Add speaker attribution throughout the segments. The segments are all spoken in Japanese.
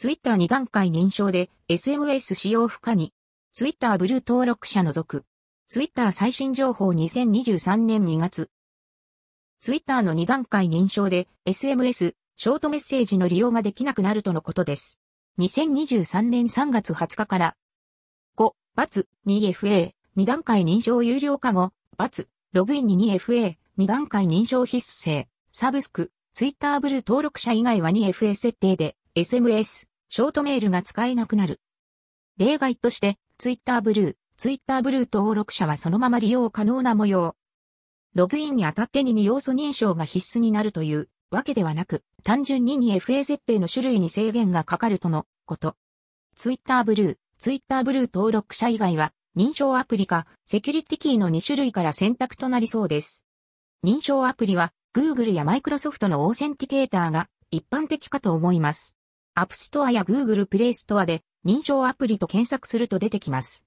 Speaker 1: Twitter 2段階認証で SMS 使用不可に。Twitter ブルー登録者除く。Twitter 最新情報2023年2月。Twitter の2段階認証で SMS、ショートメッセージの利用ができなくなるとのことです。2023年3月20日から、5、バツ、2FA、2段階認証有料化後、バツ、ログインに 2FA、2段階認証必須制、サブスク、ツイッターブルー登録者以外は 2FA 設定で、SMS、ショートメールが使えなくなる。例外として、ツイッターブルー、ツイッターブルー登録者はそのまま利用可能な模様。ログインにあたってに2要素認証が必須になるというわけではなく、単純に 2FA 設定の種類に制限がかかるとのこと。ツイッターブルー、ツイッターブルー登録者以外は、認証アプリか、セキュリティキーの2種類から選択となりそうです。認証アプリは、Google や Microsoft のオーセンティケーターが一般的かと思います。App Store や Google Play Store で認証アプリと検索すると出てきます。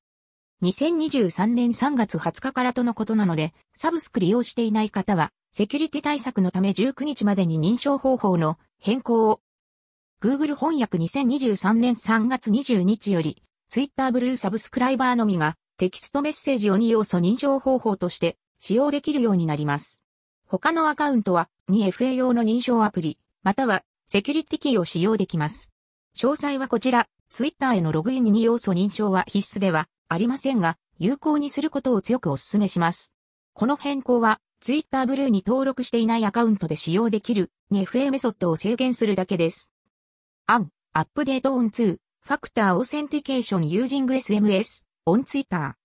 Speaker 1: 2023年3月20日からとのことなので、サブスク利用していない方は、セキュリティ対策のため19日までに認証方法の変更を。Google 翻訳2023年3月20日より、Twitter ブルーサブスクライバーのみがテキストメッセージを2要素認証方法として使用できるようになります。他のアカウントは 2FA 用の認証アプリ、またはセキュリティキーを使用できます。詳細はこちら、Twitter へのログインに2要素認証は必須ではありませんが、有効にすることを強くお勧めします。この変更は、Twitter ブルーに登録していないアカウントで使用できる 2FA メソッドを制限するだけです。 An update on two-factor authentication using SMS on Twitter.